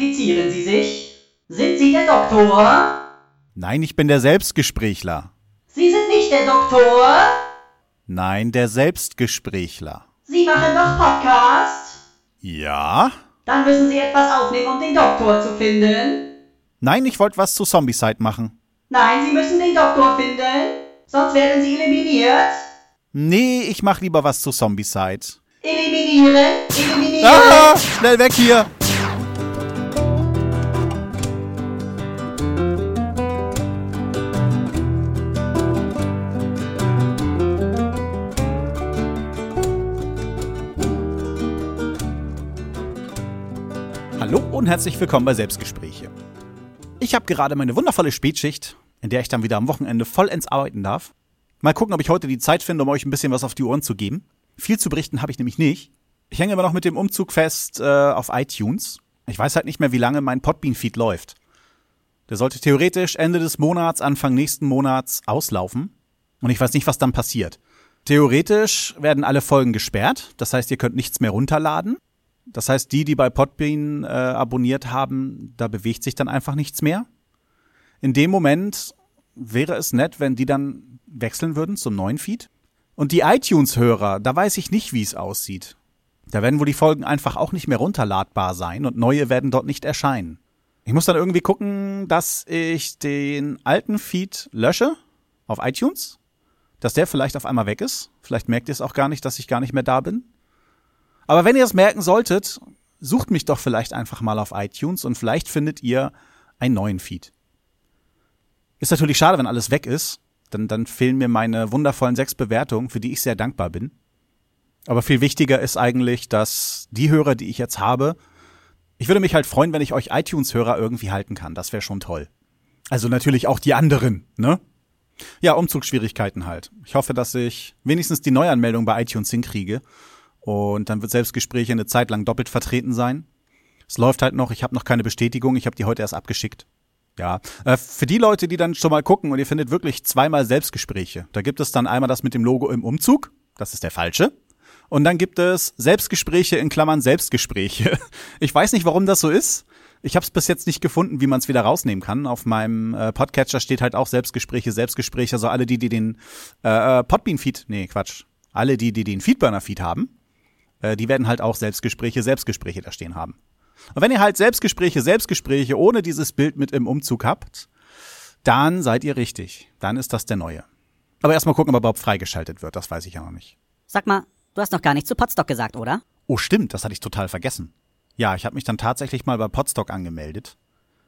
Identifizieren Sie sich. Sind Sie der Doktor? Nein, ich bin der Selbstgesprächler. Sie sind nicht der Doktor? Nein, der Selbstgesprächler. Sie machen doch Podcast? Ja? Dann müssen Sie etwas aufnehmen, um den Doktor zu finden. Nein, ich wollte was zu Zombicide machen. Nein, Sie müssen den Doktor finden. Sonst werden Sie eliminiert. Nee, ich mach lieber was zu Zombicide. Eliminieren, eliminieren. Ah, schnell weg hier! Und herzlich willkommen bei Selbstgespräche. Ich habe gerade meine wundervolle Spätschicht, in der ich dann wieder am Wochenende vollends arbeiten darf. Mal gucken, ob ich heute die Zeit finde, um euch ein bisschen was auf die Ohren zu geben. Viel zu berichten habe ich nämlich nicht. Ich hänge immer noch mit dem Umzug fest äh, auf iTunes. Ich weiß halt nicht mehr, wie lange mein Podbean-Feed läuft. Der sollte theoretisch Ende des Monats, Anfang nächsten Monats auslaufen. Und ich weiß nicht, was dann passiert. Theoretisch werden alle Folgen gesperrt. Das heißt, ihr könnt nichts mehr runterladen. Das heißt, die, die bei Podbean äh, abonniert haben, da bewegt sich dann einfach nichts mehr. In dem Moment wäre es nett, wenn die dann wechseln würden zum neuen Feed. Und die iTunes-Hörer, da weiß ich nicht, wie es aussieht. Da werden wohl die Folgen einfach auch nicht mehr runterladbar sein und neue werden dort nicht erscheinen. Ich muss dann irgendwie gucken, dass ich den alten Feed lösche auf iTunes, dass der vielleicht auf einmal weg ist. Vielleicht merkt ihr es auch gar nicht, dass ich gar nicht mehr da bin. Aber wenn ihr es merken solltet, sucht mich doch vielleicht einfach mal auf iTunes und vielleicht findet ihr einen neuen Feed. Ist natürlich schade, wenn alles weg ist. Dann, dann fehlen mir meine wundervollen sechs Bewertungen, für die ich sehr dankbar bin. Aber viel wichtiger ist eigentlich, dass die Hörer, die ich jetzt habe, ich würde mich halt freuen, wenn ich euch iTunes-Hörer irgendwie halten kann. Das wäre schon toll. Also natürlich auch die anderen, ne? Ja, Umzugsschwierigkeiten halt. Ich hoffe, dass ich wenigstens die Neuanmeldung bei iTunes hinkriege. Und dann wird Selbstgespräche eine Zeit lang doppelt vertreten sein. Es läuft halt noch, ich habe noch keine Bestätigung, ich habe die heute erst abgeschickt. Ja, äh, für die Leute, die dann schon mal gucken und ihr findet wirklich zweimal Selbstgespräche. Da gibt es dann einmal das mit dem Logo im Umzug, das ist der falsche. Und dann gibt es Selbstgespräche in Klammern Selbstgespräche. Ich weiß nicht, warum das so ist. Ich habe es bis jetzt nicht gefunden, wie man es wieder rausnehmen kann. Auf meinem äh, Podcatcher steht halt auch Selbstgespräche, Selbstgespräche. Also alle die, die den äh, Podbean-Feed, nee, Quatsch, alle die, die den Feedburner-Feed haben, äh, die werden halt auch Selbstgespräche, Selbstgespräche da stehen haben. Und wenn ihr halt Selbstgespräche, Selbstgespräche ohne dieses Bild mit im Umzug habt, dann seid ihr richtig. Dann ist das der neue. Aber erstmal gucken, ob er überhaupt freigeschaltet wird. Das weiß ich ja noch nicht. Sag mal, du hast noch gar nicht zu Potstock gesagt, oder? Oh, stimmt, das hatte ich total vergessen. Ja, ich habe mich dann tatsächlich mal bei Potstock angemeldet.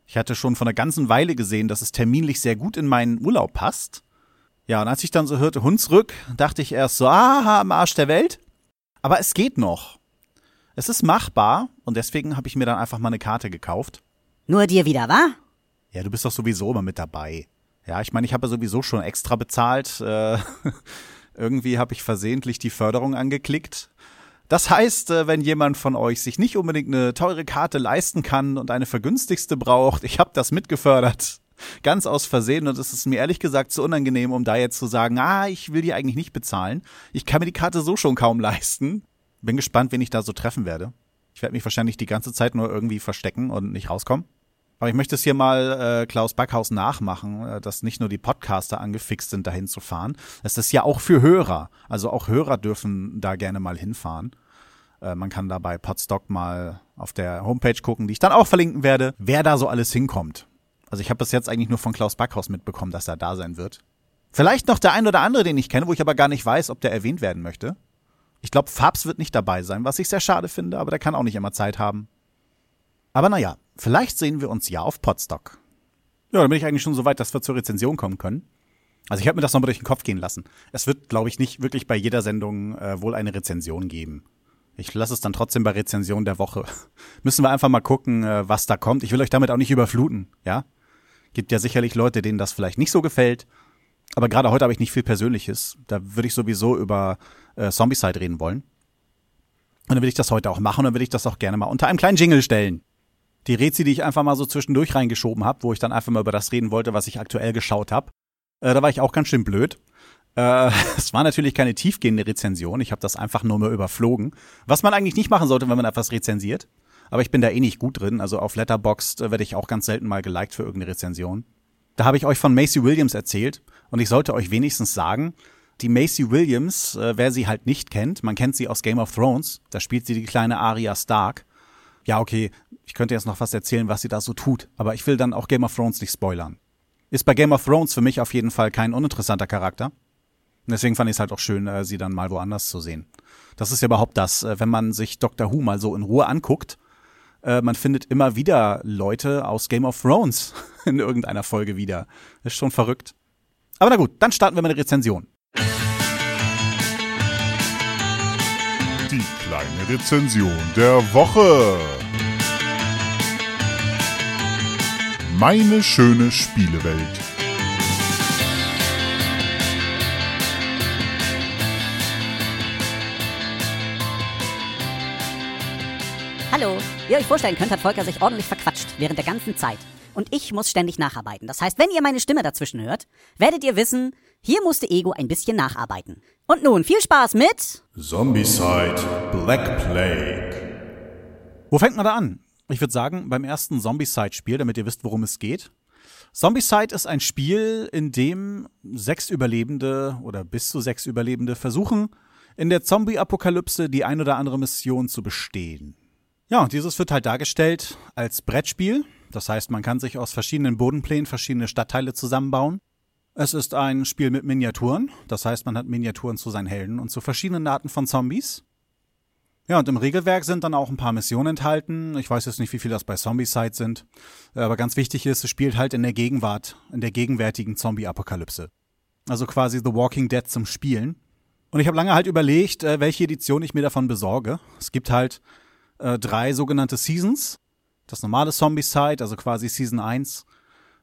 Ich hatte schon von einer ganzen Weile gesehen, dass es terminlich sehr gut in meinen Urlaub passt. Ja, und als ich dann so hörte Hunsrück, dachte ich erst so, aha, am Arsch der Welt. Aber es geht noch. Es ist machbar und deswegen habe ich mir dann einfach mal eine Karte gekauft. Nur dir wieder, wa? Ja, du bist doch sowieso immer mit dabei. Ja, ich meine, ich habe ja sowieso schon extra bezahlt. Äh, irgendwie habe ich versehentlich die Förderung angeklickt. Das heißt, äh, wenn jemand von euch sich nicht unbedingt eine teure Karte leisten kann und eine vergünstigste braucht, ich habe das mitgefördert. Ganz aus Versehen und es ist mir ehrlich gesagt zu unangenehm, um da jetzt zu sagen, ah, ich will die eigentlich nicht bezahlen. Ich kann mir die Karte so schon kaum leisten. Bin gespannt, wen ich da so treffen werde. Ich werde mich wahrscheinlich die ganze Zeit nur irgendwie verstecken und nicht rauskommen. Aber ich möchte es hier mal äh, Klaus Backhaus nachmachen, äh, dass nicht nur die Podcaster angefixt sind, dahin zu fahren. Es ist ja auch für Hörer. Also auch Hörer dürfen da gerne mal hinfahren. Äh, man kann da bei Podstock mal auf der Homepage gucken, die ich dann auch verlinken werde, wer da so alles hinkommt. Also ich habe das jetzt eigentlich nur von Klaus Backhaus mitbekommen, dass er da sein wird. Vielleicht noch der ein oder andere, den ich kenne, wo ich aber gar nicht weiß, ob der erwähnt werden möchte. Ich glaube, Fabs wird nicht dabei sein, was ich sehr schade finde, aber der kann auch nicht immer Zeit haben. Aber naja, vielleicht sehen wir uns ja auf Podstock. Ja, dann bin ich eigentlich schon so weit, dass wir zur Rezension kommen können. Also ich habe mir das nochmal durch den Kopf gehen lassen. Es wird, glaube ich, nicht wirklich bei jeder Sendung äh, wohl eine Rezension geben. Ich lasse es dann trotzdem bei Rezension der Woche. Müssen wir einfach mal gucken, äh, was da kommt. Ich will euch damit auch nicht überfluten, ja? Gibt ja sicherlich Leute, denen das vielleicht nicht so gefällt. Aber gerade heute habe ich nicht viel Persönliches. Da würde ich sowieso über äh, Zombicide reden wollen. Und dann will ich das heute auch machen und dann will ich das auch gerne mal unter einem kleinen Jingle stellen. Die Rezi, die ich einfach mal so zwischendurch reingeschoben habe, wo ich dann einfach mal über das reden wollte, was ich aktuell geschaut habe, äh, da war ich auch ganz schön blöd. Äh, es war natürlich keine tiefgehende Rezension. Ich habe das einfach nur mal überflogen. Was man eigentlich nicht machen sollte, wenn man etwas rezensiert. Aber ich bin da eh nicht gut drin. Also auf Letterboxd äh, werde ich auch ganz selten mal geliked für irgendeine Rezension. Da habe ich euch von Macy Williams erzählt und ich sollte euch wenigstens sagen, die Macy Williams, äh, wer sie halt nicht kennt, man kennt sie aus Game of Thrones, da spielt sie die kleine Arya Stark. Ja, okay, ich könnte jetzt noch was erzählen, was sie da so tut, aber ich will dann auch Game of Thrones nicht spoilern. Ist bei Game of Thrones für mich auf jeden Fall kein uninteressanter Charakter. Deswegen fand ich es halt auch schön, äh, sie dann mal woanders zu sehen. Das ist ja überhaupt das, äh, wenn man sich Doctor Who mal so in Ruhe anguckt, äh, man findet immer wieder Leute aus Game of Thrones in irgendeiner Folge wieder. ist schon verrückt. Aber na gut, dann starten wir mit der Rezension. Die kleine Rezension der Woche. Meine schöne Spielewelt. Hallo. Wie ihr euch vorstellen könnt, hat Volker sich ordentlich verquatscht während der ganzen Zeit. Und ich muss ständig nacharbeiten. Das heißt, wenn ihr meine Stimme dazwischen hört, werdet ihr wissen, hier musste Ego ein bisschen nacharbeiten. Und nun viel Spaß mit Zombicide Black Plague. Wo fängt man da an? Ich würde sagen, beim ersten Zombicide-Spiel, damit ihr wisst, worum es geht. Zombicide ist ein Spiel, in dem sechs Überlebende oder bis zu sechs Überlebende versuchen, in der Zombie-Apokalypse die ein oder andere Mission zu bestehen. Ja, und dieses wird halt dargestellt als Brettspiel. Das heißt, man kann sich aus verschiedenen Bodenplänen verschiedene Stadtteile zusammenbauen. Es ist ein Spiel mit Miniaturen. Das heißt, man hat Miniaturen zu seinen Helden und zu verschiedenen Arten von Zombies. Ja, und im Regelwerk sind dann auch ein paar Missionen enthalten. Ich weiß jetzt nicht, wie viel das bei Zombie-Side sind. Aber ganz wichtig ist, es spielt halt in der Gegenwart, in der gegenwärtigen Zombie-Apokalypse. Also quasi The Walking Dead zum Spielen. Und ich habe lange halt überlegt, äh, welche Edition ich mir davon besorge. Es gibt halt äh, drei sogenannte Seasons. Das normale Zombie-Side, also quasi Season 1.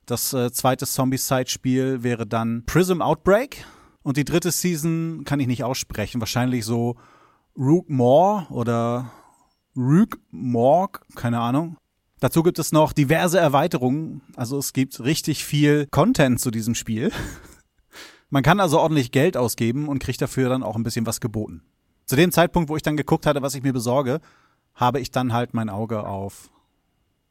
Das äh, zweite Zombie-Side-Spiel wäre dann Prism Outbreak. Und die dritte Season kann ich nicht aussprechen. Wahrscheinlich so Rook More oder Rook Morg, keine Ahnung. Dazu gibt es noch diverse Erweiterungen. Also es gibt richtig viel Content zu diesem Spiel. Man kann also ordentlich Geld ausgeben und kriegt dafür dann auch ein bisschen was geboten. Zu dem Zeitpunkt, wo ich dann geguckt hatte, was ich mir besorge, habe ich dann halt mein Auge auf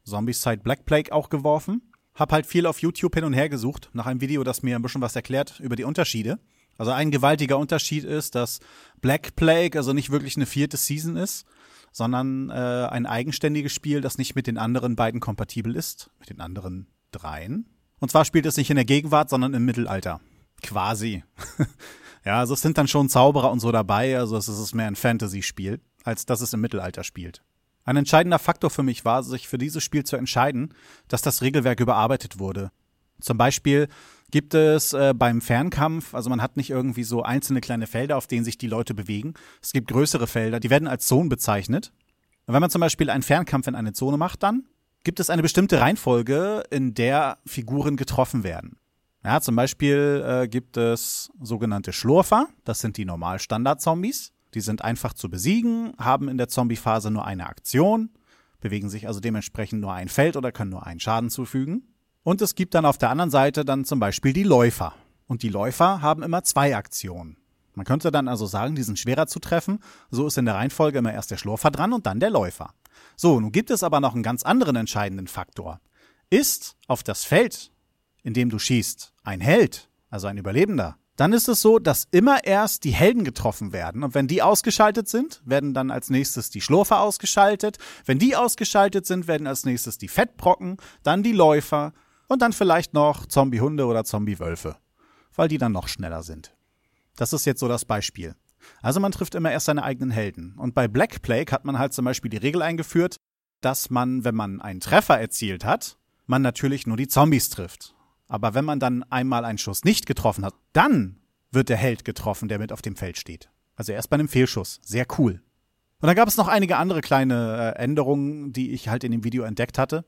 Zombicide Black Plague auch geworfen. Hab halt viel auf YouTube hin und her gesucht nach einem Video, das mir ein bisschen was erklärt über die Unterschiede. Also ein gewaltiger Unterschied ist, dass Black Plague also nicht wirklich eine vierte Season ist, sondern äh, ein eigenständiges Spiel, das nicht mit den anderen beiden kompatibel ist, mit den anderen dreien. Und zwar spielt es nicht in der Gegenwart, sondern im Mittelalter. Quasi. ja, also es sind dann schon Zauberer und so dabei, also es ist mehr ein Fantasy-Spiel als dass es im Mittelalter spielt. Ein entscheidender Faktor für mich war, sich für dieses Spiel zu entscheiden, dass das Regelwerk überarbeitet wurde. Zum Beispiel gibt es äh, beim Fernkampf, also man hat nicht irgendwie so einzelne kleine Felder, auf denen sich die Leute bewegen. Es gibt größere Felder, die werden als Zonen bezeichnet. Und wenn man zum Beispiel einen Fernkampf in eine Zone macht, dann gibt es eine bestimmte Reihenfolge, in der Figuren getroffen werden. Ja, zum Beispiel äh, gibt es sogenannte Schlurfer, das sind die normal Standard-Zombies. Die sind einfach zu besiegen, haben in der Zombie-Phase nur eine Aktion, bewegen sich also dementsprechend nur ein Feld oder können nur einen Schaden zufügen. Und es gibt dann auf der anderen Seite dann zum Beispiel die Läufer. Und die Läufer haben immer zwei Aktionen. Man könnte dann also sagen, die sind schwerer zu treffen. So ist in der Reihenfolge immer erst der Schlurfer dran und dann der Läufer. So, nun gibt es aber noch einen ganz anderen entscheidenden Faktor. Ist auf das Feld, in dem du schießt, ein Held, also ein Überlebender, dann ist es so, dass immer erst die Helden getroffen werden. Und wenn die ausgeschaltet sind, werden dann als nächstes die Schlurfer ausgeschaltet. Wenn die ausgeschaltet sind, werden als nächstes die Fettbrocken, dann die Läufer und dann vielleicht noch Zombiehunde oder Zombiewölfe, weil die dann noch schneller sind. Das ist jetzt so das Beispiel. Also man trifft immer erst seine eigenen Helden. Und bei Black Plague hat man halt zum Beispiel die Regel eingeführt, dass man, wenn man einen Treffer erzielt hat, man natürlich nur die Zombies trifft. Aber wenn man dann einmal einen Schuss nicht getroffen hat, dann wird der Held getroffen, der mit auf dem Feld steht. Also erst bei einem Fehlschuss. Sehr cool. Und dann gab es noch einige andere kleine äh, Änderungen, die ich halt in dem Video entdeckt hatte.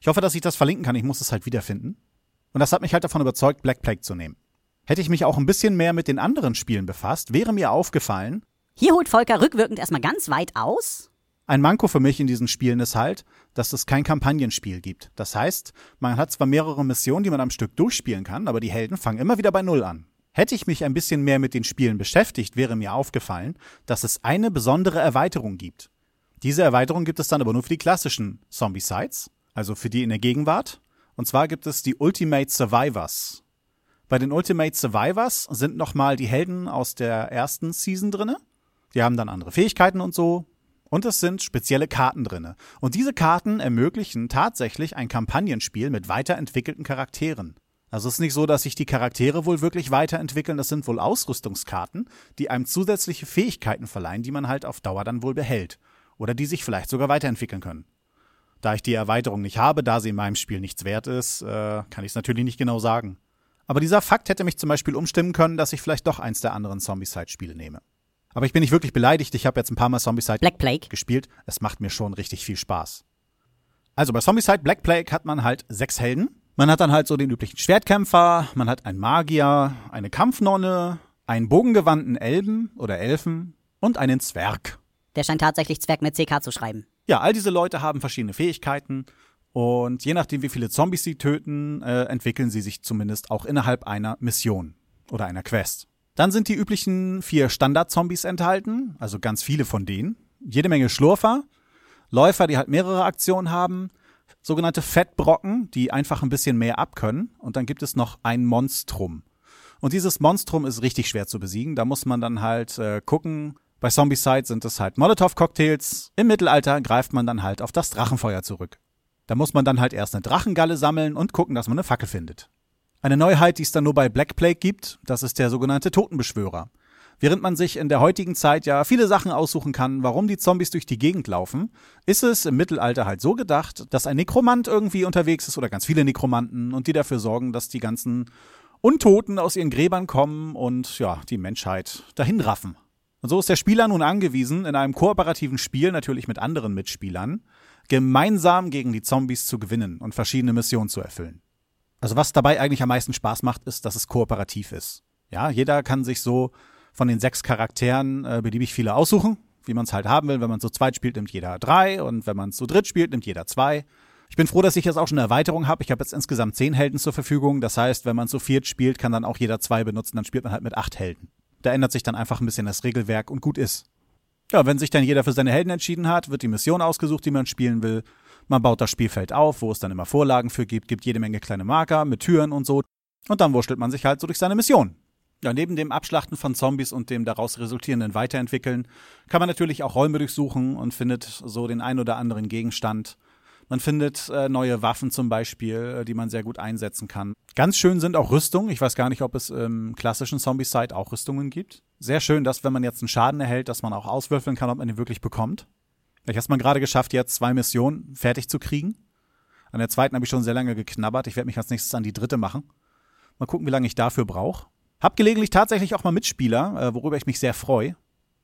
Ich hoffe, dass ich das verlinken kann. Ich muss es halt wiederfinden. Und das hat mich halt davon überzeugt, Black Plague zu nehmen. Hätte ich mich auch ein bisschen mehr mit den anderen Spielen befasst, wäre mir aufgefallen. Hier holt Volker rückwirkend erstmal ganz weit aus ein Manko für mich in diesen Spielen ist halt, dass es kein Kampagnenspiel gibt. Das heißt, man hat zwar mehrere Missionen, die man am Stück durchspielen kann, aber die Helden fangen immer wieder bei Null an. Hätte ich mich ein bisschen mehr mit den Spielen beschäftigt, wäre mir aufgefallen, dass es eine besondere Erweiterung gibt. Diese Erweiterung gibt es dann aber nur für die klassischen Zombie-Sites, also für die in der Gegenwart. Und zwar gibt es die Ultimate Survivors. Bei den Ultimate Survivors sind nochmal die Helden aus der ersten Season drinne. Die haben dann andere Fähigkeiten und so. Und es sind spezielle Karten drinne. Und diese Karten ermöglichen tatsächlich ein Kampagnenspiel mit weiterentwickelten Charakteren. Also es ist nicht so, dass sich die Charaktere wohl wirklich weiterentwickeln. Das sind wohl Ausrüstungskarten, die einem zusätzliche Fähigkeiten verleihen, die man halt auf Dauer dann wohl behält. Oder die sich vielleicht sogar weiterentwickeln können. Da ich die Erweiterung nicht habe, da sie in meinem Spiel nichts wert ist, äh, kann ich es natürlich nicht genau sagen. Aber dieser Fakt hätte mich zum Beispiel umstimmen können, dass ich vielleicht doch eins der anderen Zombie-Side-Spiele nehme. Aber ich bin nicht wirklich beleidigt. Ich habe jetzt ein paar Mal Zombicide Black Plague. gespielt. Es macht mir schon richtig viel Spaß. Also bei Zombicide Black Plague hat man halt sechs Helden. Man hat dann halt so den üblichen Schwertkämpfer, man hat einen Magier, eine Kampfnonne, einen bogengewandten Elben oder Elfen und einen Zwerg. Der scheint tatsächlich Zwerg mit CK zu schreiben. Ja, all diese Leute haben verschiedene Fähigkeiten und je nachdem, wie viele Zombies sie töten, äh, entwickeln sie sich zumindest auch innerhalb einer Mission oder einer Quest. Dann sind die üblichen vier Standard-Zombies enthalten, also ganz viele von denen. Jede Menge Schlurfer, Läufer, die halt mehrere Aktionen haben, sogenannte Fettbrocken, die einfach ein bisschen mehr abkönnen. Und dann gibt es noch ein Monstrum. Und dieses Monstrum ist richtig schwer zu besiegen. Da muss man dann halt äh, gucken. Bei Zombicide sind es halt Molotow-Cocktails. Im Mittelalter greift man dann halt auf das Drachenfeuer zurück. Da muss man dann halt erst eine Drachengalle sammeln und gucken, dass man eine Fackel findet. Eine Neuheit, die es dann nur bei Black Plague gibt, das ist der sogenannte Totenbeschwörer. Während man sich in der heutigen Zeit ja viele Sachen aussuchen kann, warum die Zombies durch die Gegend laufen, ist es im Mittelalter halt so gedacht, dass ein Nekromant irgendwie unterwegs ist oder ganz viele Nekromanten und die dafür sorgen, dass die ganzen Untoten aus ihren Gräbern kommen und ja, die Menschheit dahin raffen. Und so ist der Spieler nun angewiesen, in einem kooperativen Spiel, natürlich mit anderen Mitspielern, gemeinsam gegen die Zombies zu gewinnen und verschiedene Missionen zu erfüllen. Also was dabei eigentlich am meisten Spaß macht, ist, dass es kooperativ ist. Ja, jeder kann sich so von den sechs Charakteren äh, beliebig viele aussuchen, wie man es halt haben will. Wenn man zu zweit spielt, nimmt jeder drei und wenn man zu dritt spielt, nimmt jeder zwei. Ich bin froh, dass ich jetzt auch schon eine Erweiterung habe. Ich habe jetzt insgesamt zehn Helden zur Verfügung. Das heißt, wenn man zu viert spielt, kann dann auch jeder zwei benutzen. Dann spielt man halt mit acht Helden. Da ändert sich dann einfach ein bisschen das Regelwerk und gut ist. Ja, wenn sich dann jeder für seine Helden entschieden hat, wird die Mission ausgesucht, die man spielen will. Man baut das Spielfeld auf, wo es dann immer Vorlagen für gibt, gibt jede Menge kleine Marker mit Türen und so. Und dann wurschtelt man sich halt so durch seine Mission. Ja, neben dem Abschlachten von Zombies und dem daraus resultierenden Weiterentwickeln kann man natürlich auch Räume durchsuchen und findet so den ein oder anderen Gegenstand. Man findet äh, neue Waffen zum Beispiel, äh, die man sehr gut einsetzen kann. Ganz schön sind auch Rüstungen. Ich weiß gar nicht, ob es im klassischen Zombie-Site auch Rüstungen gibt. Sehr schön, dass wenn man jetzt einen Schaden erhält, dass man auch auswürfeln kann, ob man ihn wirklich bekommt. Ich habe es mal gerade geschafft, jetzt zwei Missionen fertig zu kriegen. An der zweiten habe ich schon sehr lange geknabbert. Ich werde mich als nächstes an die dritte machen. Mal gucken, wie lange ich dafür brauche. Hab gelegentlich tatsächlich auch mal Mitspieler, äh, worüber ich mich sehr freue.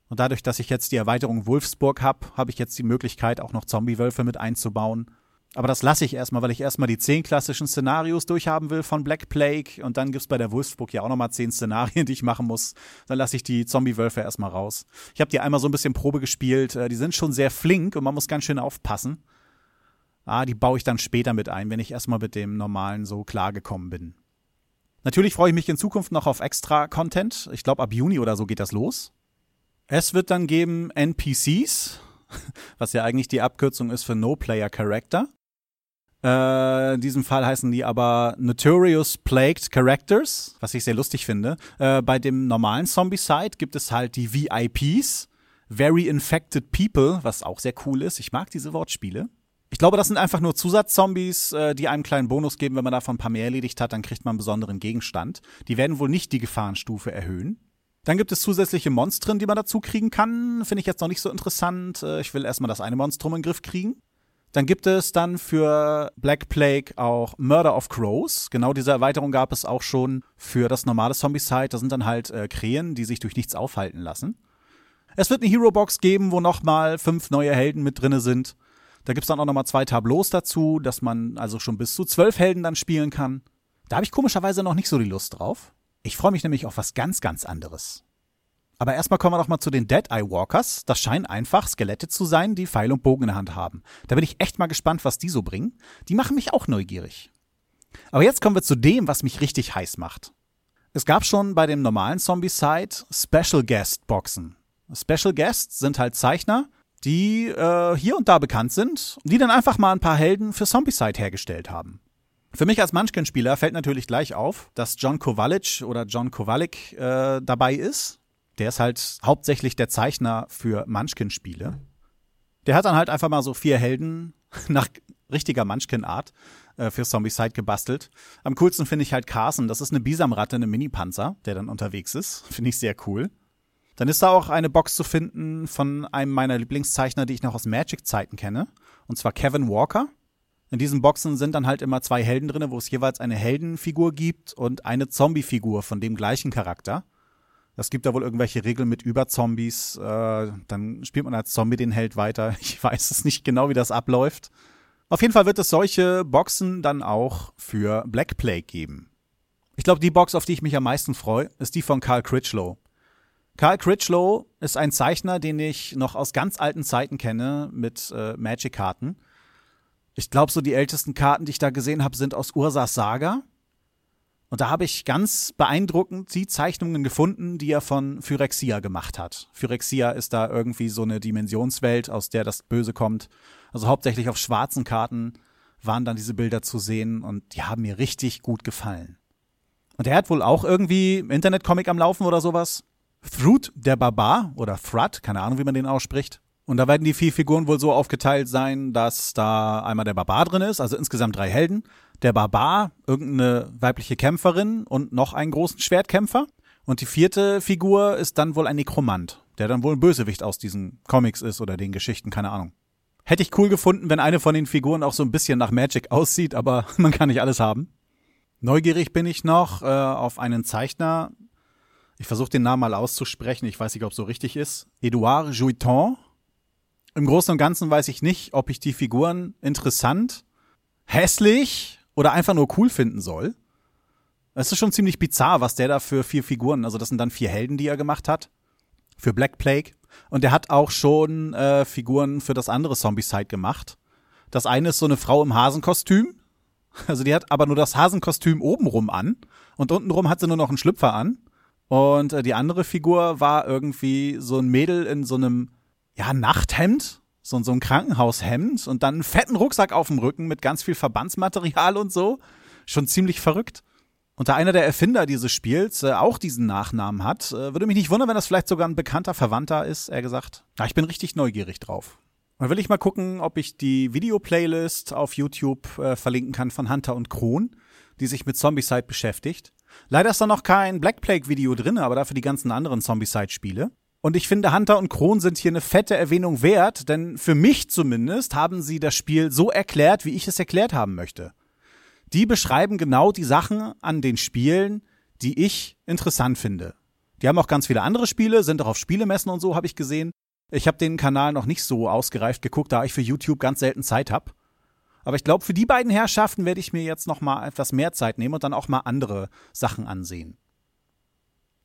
Und dadurch, dass ich jetzt die Erweiterung Wolfsburg habe, habe ich jetzt die Möglichkeit, auch noch Zombie-Wölfe mit einzubauen. Aber das lasse ich erstmal, weil ich erstmal die zehn klassischen Szenarios durchhaben will von Black Plague. Und dann gibt's bei der Wolfsburg ja auch nochmal zehn Szenarien, die ich machen muss. Dann lasse ich die Zombie-Wölfe erstmal raus. Ich habe die einmal so ein bisschen Probe gespielt. Äh, die sind schon sehr flink und man muss ganz schön aufpassen. Ah, die baue ich dann später mit ein, wenn ich erstmal mit dem normalen so klargekommen bin. Natürlich freue ich mich in Zukunft noch auf extra Content. Ich glaube, ab Juni oder so geht das los. Es wird dann geben NPCs, was ja eigentlich die Abkürzung ist für No Player Character. Äh, in diesem Fall heißen die aber Notorious Plagued Characters, was ich sehr lustig finde. Äh, bei dem normalen Zombie-Site gibt es halt die VIPs, Very Infected People, was auch sehr cool ist. Ich mag diese Wortspiele. Ich glaube, das sind einfach nur Zusatzzombies, äh, die einem kleinen Bonus geben. Wenn man davon ein paar mehr erledigt hat, dann kriegt man einen besonderen Gegenstand. Die werden wohl nicht die Gefahrenstufe erhöhen. Dann gibt es zusätzliche Monstren, die man dazu kriegen kann. Finde ich jetzt noch nicht so interessant. Äh, ich will erstmal das eine Monstrum in den Griff kriegen. Dann gibt es dann für Black Plague auch Murder of Crows. Genau diese Erweiterung gab es auch schon für das normale Zombie-Site. Das sind dann halt äh, Krähen, die sich durch nichts aufhalten lassen. Es wird eine Hero-Box geben, wo nochmal fünf neue Helden mit drinne sind. Da gibt's dann auch nochmal zwei Tableaus dazu, dass man also schon bis zu zwölf Helden dann spielen kann. Da habe ich komischerweise noch nicht so die Lust drauf. Ich freue mich nämlich auf was ganz, ganz anderes. Aber erstmal kommen wir doch mal zu den Dead Eye Walkers. Das scheinen einfach Skelette zu sein, die Pfeil und Bogen in der Hand haben. Da bin ich echt mal gespannt, was die so bringen. Die machen mich auch neugierig. Aber jetzt kommen wir zu dem, was mich richtig heiß macht. Es gab schon bei dem normalen Zombie-Site Special Guest Boxen. Special Guests sind halt Zeichner, die äh, hier und da bekannt sind, die dann einfach mal ein paar Helden für Zombicide hergestellt haben. Für mich als Munchkin-Spieler fällt natürlich gleich auf, dass John Kowalic oder John Kowalik äh, dabei ist. Der ist halt hauptsächlich der Zeichner für Munchkin-Spiele. Der hat dann halt einfach mal so vier Helden nach richtiger Munchkin-Art äh, für Zombicide gebastelt. Am coolsten finde ich halt Carson. Das ist eine Bisamratte, eine Mini-Panzer, der dann unterwegs ist. Finde ich sehr cool. Dann ist da auch eine Box zu finden von einem meiner Lieblingszeichner, die ich noch aus Magic-Zeiten kenne. Und zwar Kevin Walker. In diesen Boxen sind dann halt immer zwei Helden drin, wo es jeweils eine Heldenfigur gibt und eine Zombie-Figur von dem gleichen Charakter. Es gibt da wohl irgendwelche Regeln mit Überzombies. Äh, dann spielt man als Zombie den Held weiter. Ich weiß es nicht genau, wie das abläuft. Auf jeden Fall wird es solche Boxen dann auch für Black Plague geben. Ich glaube, die Box, auf die ich mich am meisten freue, ist die von Carl Critchlow. Carl Critchlow ist ein Zeichner, den ich noch aus ganz alten Zeiten kenne mit äh, Magic-Karten. Ich glaube, so die ältesten Karten, die ich da gesehen habe, sind aus Ursas Saga. Und da habe ich ganz beeindruckend die Zeichnungen gefunden, die er von Phyrexia gemacht hat. Phyrexia ist da irgendwie so eine Dimensionswelt, aus der das Böse kommt. Also hauptsächlich auf schwarzen Karten waren dann diese Bilder zu sehen und die haben mir richtig gut gefallen. Und er hat wohl auch irgendwie Internetcomic am Laufen oder sowas. Thrud, der Barbar, oder Thrud, keine Ahnung, wie man den ausspricht. Und da werden die vier Figuren wohl so aufgeteilt sein, dass da einmal der Barbar drin ist, also insgesamt drei Helden. Der Barbar, irgendeine weibliche Kämpferin und noch einen großen Schwertkämpfer. Und die vierte Figur ist dann wohl ein Nekromant, der dann wohl ein Bösewicht aus diesen Comics ist oder den Geschichten, keine Ahnung. Hätte ich cool gefunden, wenn eine von den Figuren auch so ein bisschen nach Magic aussieht, aber man kann nicht alles haben. Neugierig bin ich noch äh, auf einen Zeichner. Ich versuche den Namen mal auszusprechen. Ich weiß nicht, ob es so richtig ist. Edouard Jouiton im Großen und Ganzen weiß ich nicht, ob ich die Figuren interessant, hässlich oder einfach nur cool finden soll. Es ist schon ziemlich bizarr, was der da für vier Figuren, also das sind dann vier Helden, die er gemacht hat. Für Black Plague. Und er hat auch schon äh, Figuren für das andere Zombie-Side gemacht. Das eine ist so eine Frau im Hasenkostüm. Also die hat aber nur das Hasenkostüm obenrum an. Und untenrum hat sie nur noch einen Schlüpfer an. Und äh, die andere Figur war irgendwie so ein Mädel in so einem ja, Nachthemd, so, so ein Krankenhaushemd und dann einen fetten Rucksack auf dem Rücken mit ganz viel Verbandsmaterial und so. Schon ziemlich verrückt. Und da einer der Erfinder dieses Spiels äh, auch diesen Nachnamen hat, äh, würde mich nicht wundern, wenn das vielleicht sogar ein bekannter Verwandter ist, er gesagt. Ja, ich bin richtig neugierig drauf. Dann will ich mal gucken, ob ich die Videoplaylist auf YouTube äh, verlinken kann von Hunter und Kron, die sich mit Zombicide beschäftigt. Leider ist da noch kein Black Plague Video drin, aber dafür die ganzen anderen Zombicide Spiele. Und ich finde, Hunter und Kron sind hier eine fette Erwähnung wert, denn für mich zumindest haben sie das Spiel so erklärt, wie ich es erklärt haben möchte. Die beschreiben genau die Sachen an den Spielen, die ich interessant finde. Die haben auch ganz viele andere Spiele, sind auch auf Spielemessen und so, habe ich gesehen. Ich habe den Kanal noch nicht so ausgereift geguckt, da ich für YouTube ganz selten Zeit habe. Aber ich glaube, für die beiden Herrschaften werde ich mir jetzt noch mal etwas mehr Zeit nehmen und dann auch mal andere Sachen ansehen.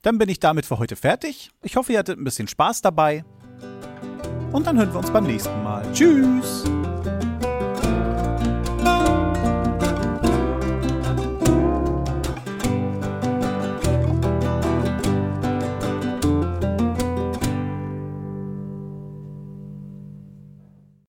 Dann bin ich damit für heute fertig. Ich hoffe, ihr hattet ein bisschen Spaß dabei. Und dann hören wir uns beim nächsten Mal. Tschüss!